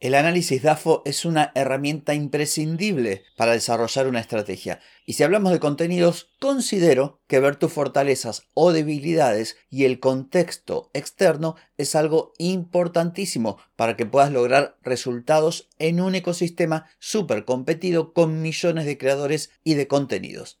El análisis DAFO es una herramienta imprescindible para desarrollar una estrategia. Y si hablamos de contenidos, considero que ver tus fortalezas o debilidades y el contexto externo es algo importantísimo para que puedas lograr resultados en un ecosistema súper competido con millones de creadores y de contenidos.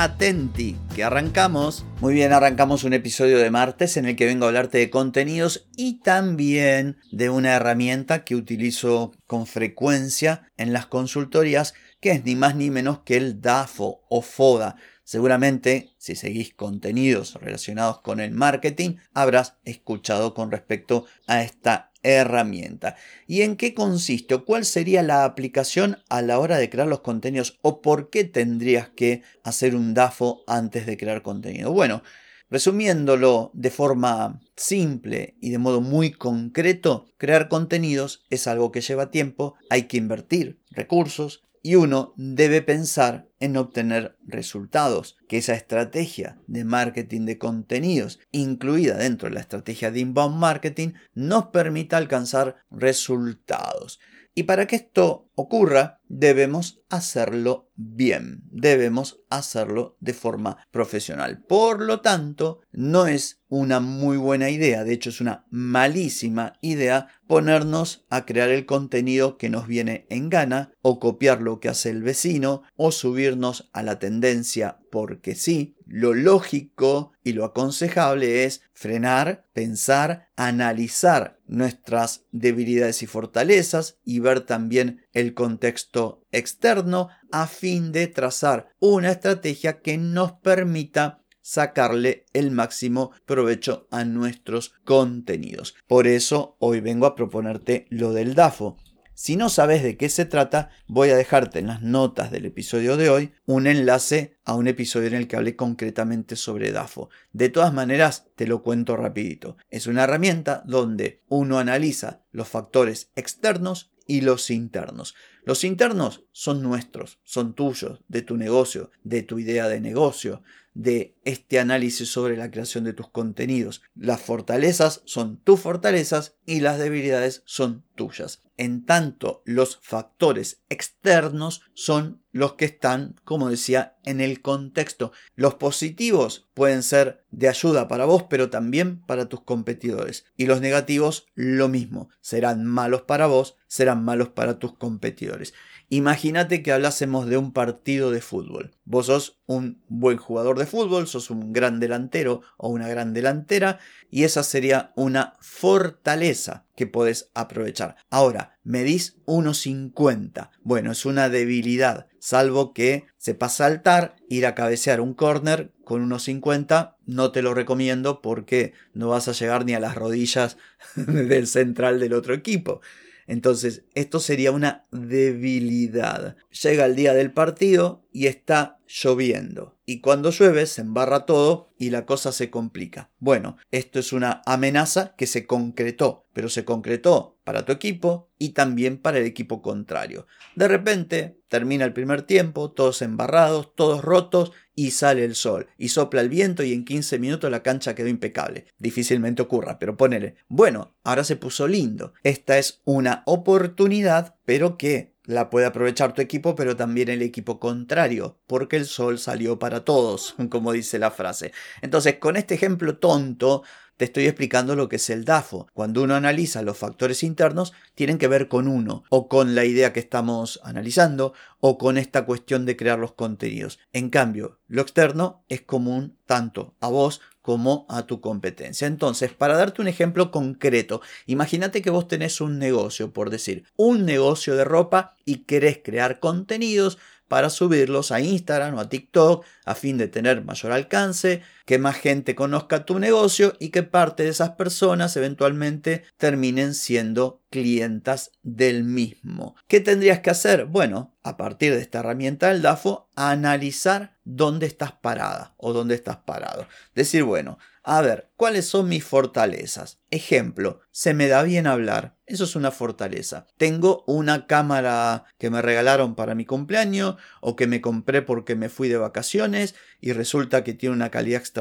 atenti, que arrancamos. Muy bien, arrancamos un episodio de martes en el que vengo a hablarte de contenidos y también de una herramienta que utilizo con frecuencia en las consultorías, que es ni más ni menos que el DAFO o FODA. Seguramente, si seguís contenidos relacionados con el marketing, habrás escuchado con respecto a esta herramienta. ¿Y en qué consiste? ¿Cuál sería la aplicación a la hora de crear los contenidos? ¿O por qué tendrías que hacer un DAFO antes de crear contenido? Bueno, resumiéndolo de forma simple y de modo muy concreto, crear contenidos es algo que lleva tiempo, hay que invertir recursos, y uno debe pensar en obtener resultados, que esa estrategia de marketing de contenidos incluida dentro de la estrategia de inbound marketing nos permita alcanzar resultados. Y para que esto ocurra, debemos hacerlo bien, debemos hacerlo de forma profesional. Por lo tanto, no es una muy buena idea, de hecho es una malísima idea ponernos a crear el contenido que nos viene en gana o copiar lo que hace el vecino o subirnos a la tendencia porque sí. Lo lógico y lo aconsejable es frenar, pensar, analizar nuestras debilidades y fortalezas y ver también el contexto externo a fin de trazar una estrategia que nos permita sacarle el máximo provecho a nuestros contenidos. Por eso hoy vengo a proponerte lo del DAFO. Si no sabes de qué se trata, voy a dejarte en las notas del episodio de hoy un enlace a un episodio en el que hablé concretamente sobre DAFO. De todas maneras, te lo cuento rapidito. Es una herramienta donde uno analiza los factores externos y los internos. Los internos son nuestros, son tuyos, de tu negocio, de tu idea de negocio, de este análisis sobre la creación de tus contenidos. Las fortalezas son tus fortalezas y las debilidades son tuyas. En tanto, los factores externos son los que están, como decía, en el contexto. Los positivos pueden ser de ayuda para vos, pero también para tus competidores. Y los negativos, lo mismo. Serán malos para vos, serán malos para tus competidores. Imagínate que hablásemos de un partido de fútbol. Vos sos un buen jugador de fútbol, sos un gran delantero o una gran delantera y esa sería una fortaleza que podés aprovechar. Ahora, medís 1.50. Bueno, es una debilidad, salvo que sepas saltar, ir a cabecear un corner con 1.50, no te lo recomiendo porque no vas a llegar ni a las rodillas del central del otro equipo. Entonces, esto sería una debilidad. Llega el día del partido y está lloviendo. Y cuando llueve se embarra todo y la cosa se complica. Bueno, esto es una amenaza que se concretó, pero se concretó para tu equipo y también para el equipo contrario. De repente termina el primer tiempo, todos embarrados, todos rotos y sale el sol y sopla el viento y en 15 minutos la cancha quedó impecable. Difícilmente ocurra, pero ponele. Bueno, ahora se puso lindo. Esta es una oportunidad, pero que la puede aprovechar tu equipo, pero también el equipo contrario, porque el sol salió para todos, como dice la frase. Entonces, con este ejemplo tonto, te estoy explicando lo que es el DAFO. Cuando uno analiza los factores internos, tienen que ver con uno, o con la idea que estamos analizando, o con esta cuestión de crear los contenidos. En cambio, lo externo es común tanto a vos como a tu competencia. Entonces, para darte un ejemplo concreto, imagínate que vos tenés un negocio, por decir, un negocio de ropa y querés crear contenidos para subirlos a Instagram o a TikTok a fin de tener mayor alcance, que más gente conozca tu negocio y que parte de esas personas eventualmente terminen siendo clientas del mismo. ¿Qué tendrías que hacer? Bueno, a partir de esta herramienta del DAFO, analizar dónde estás parada o dónde estás parado. Decir, bueno, a ver, ¿cuáles son mis fortalezas? Ejemplo, se me da bien hablar. Eso es una fortaleza. Tengo una cámara que me regalaron para mi cumpleaños o que me compré porque me fui de vacaciones y resulta que tiene una calidad extraordinaria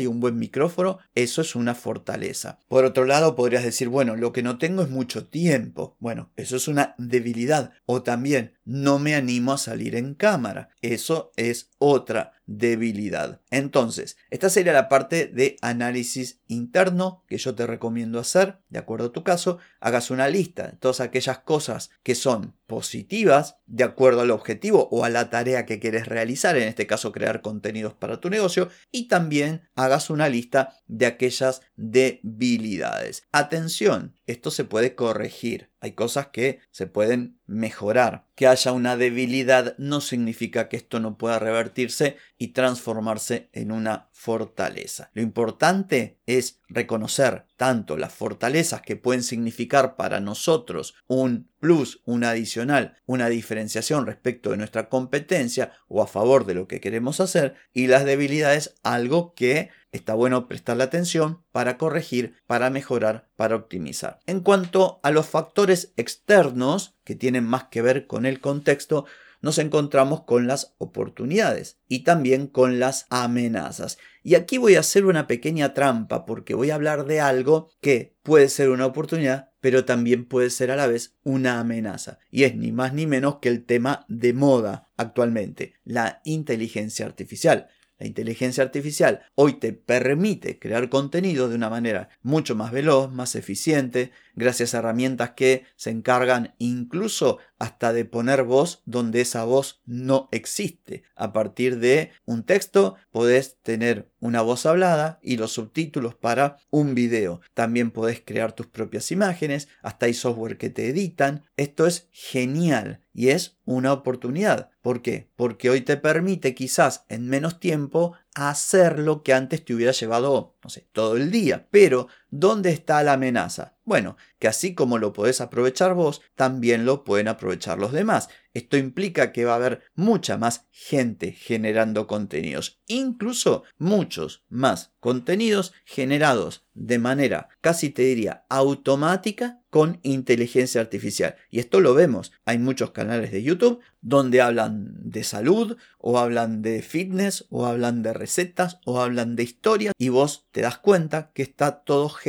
y un buen micrófono. Eso es una fortaleza. Por otro lado, podrías decir, bueno, lo que no tengo es mucho tiempo. Bueno, eso es una debilidad. O también, no me animo a salir en cámara. Eso es otra debilidad. Entonces, esta sería la parte de análisis interno que yo te recomiendo hacer, de acuerdo a tu caso, hagas una lista de todas aquellas cosas que son positivas de acuerdo al objetivo o a la tarea que quieres realizar, en este caso crear contenidos para tu negocio, y también hagas una lista de aquellas debilidades. Atención, esto se puede corregir. Hay cosas que se pueden mejorar. Que haya una debilidad no significa que esto no pueda revertirse y transformarse en una fortaleza. Lo importante es reconocer tanto las fortalezas que pueden significar para nosotros un plus, un adicional, una diferenciación respecto de nuestra competencia o a favor de lo que queremos hacer y las debilidades algo que está bueno prestarle atención para corregir, para mejorar, para optimizar. En cuanto a los factores externos que tienen más que ver con el contexto, nos encontramos con las oportunidades y también con las amenazas. Y aquí voy a hacer una pequeña trampa porque voy a hablar de algo que puede ser una oportunidad, pero también puede ser a la vez una amenaza. Y es ni más ni menos que el tema de moda actualmente, la inteligencia artificial. La inteligencia artificial hoy te permite crear contenido de una manera mucho más veloz, más eficiente, gracias a herramientas que se encargan incluso hasta de poner voz donde esa voz no existe. A partir de un texto podés tener una voz hablada y los subtítulos para un video. También podés crear tus propias imágenes, hasta hay software que te editan. Esto es genial y es una oportunidad. ¿Por qué? Porque hoy te permite quizás en menos tiempo hacer lo que antes te hubiera llevado, no sé, todo el día. Pero, ¿dónde está la amenaza? Bueno, que así como lo podés aprovechar vos, también lo pueden aprovechar los demás. Esto implica que va a haber mucha más gente generando contenidos, incluso muchos más contenidos generados de manera casi te diría automática con inteligencia artificial. Y esto lo vemos. Hay muchos canales de YouTube donde hablan de salud o hablan de fitness o hablan de recetas o hablan de historias y vos te das cuenta que está todo generado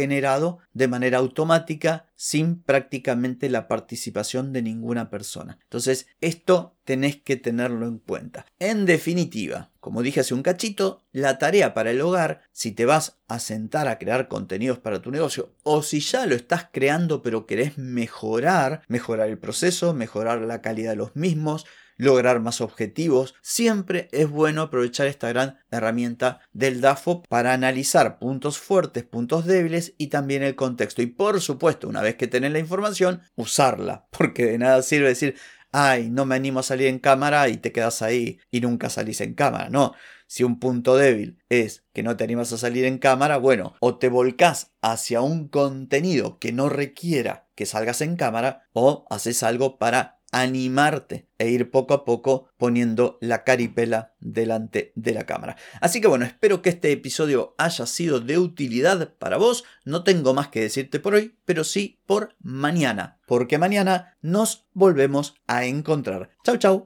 de manera automática sin prácticamente la participación de ninguna persona. Entonces, esto tenés que tenerlo en cuenta. En definitiva, como dije hace un cachito, la tarea para el hogar, si te vas a sentar a crear contenidos para tu negocio o si ya lo estás creando pero querés mejorar, mejorar el proceso, mejorar la calidad de los mismos, lograr más objetivos, siempre es bueno aprovechar esta gran herramienta del DAFO para analizar puntos fuertes, puntos débiles y también el contexto. Y por supuesto, una vez que tenés la información, usarla, porque de nada sirve decir, ay, no me animo a salir en cámara y te quedas ahí y nunca salís en cámara. No, si un punto débil es que no te animas a salir en cámara, bueno, o te volcás hacia un contenido que no requiera que salgas en cámara o haces algo para animarte e ir poco a poco poniendo la caripela delante de la cámara. Así que bueno, espero que este episodio haya sido de utilidad para vos. No tengo más que decirte por hoy, pero sí por mañana, porque mañana nos volvemos a encontrar. Chau, chau.